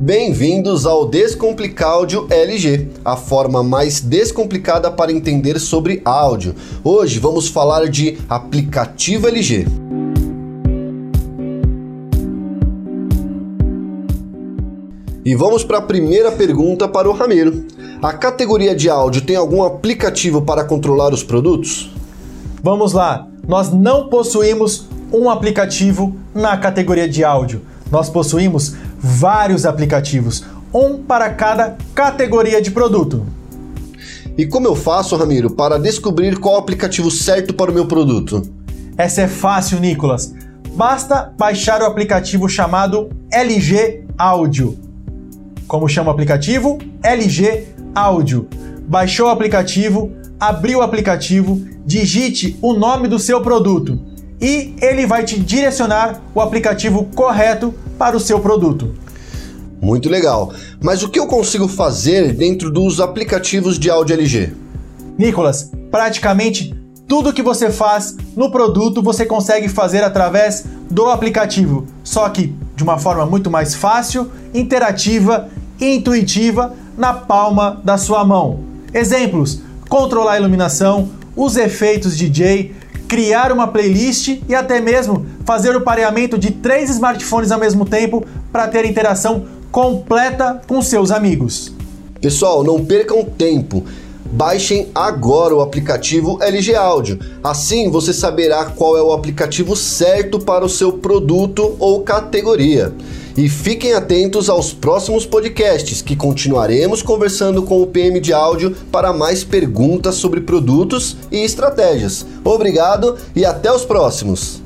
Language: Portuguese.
Bem-vindos ao Descomplicáudio LG, a forma mais descomplicada para entender sobre áudio. Hoje vamos falar de aplicativo LG. E vamos para a primeira pergunta para o Ramiro. A categoria de áudio tem algum aplicativo para controlar os produtos? Vamos lá, nós não possuímos um aplicativo na categoria de áudio. Nós possuímos vários aplicativos, um para cada categoria de produto. E como eu faço, Ramiro, para descobrir qual aplicativo certo para o meu produto? Essa é fácil, Nicolas. Basta baixar o aplicativo chamado LG Áudio. Como chama o aplicativo? LG Áudio. Baixou o aplicativo, abriu o aplicativo, digite o nome do seu produto e ele vai te direcionar o aplicativo correto para o seu produto. Muito legal. Mas o que eu consigo fazer dentro dos aplicativos de áudio LG? Nicolas, praticamente tudo que você faz no produto você consegue fazer através do aplicativo, só que de uma forma muito mais fácil, interativa e intuitiva na palma da sua mão. Exemplos: controlar a iluminação, os efeitos DJ, criar uma playlist e até mesmo fazer o pareamento de três smartphones ao mesmo tempo para ter interação completa com seus amigos. Pessoal, não percam tempo. Baixem agora o aplicativo LG Áudio. Assim você saberá qual é o aplicativo certo para o seu produto ou categoria. E fiquem atentos aos próximos podcasts que continuaremos conversando com o PM de áudio para mais perguntas sobre produtos e estratégias. Obrigado e até os próximos!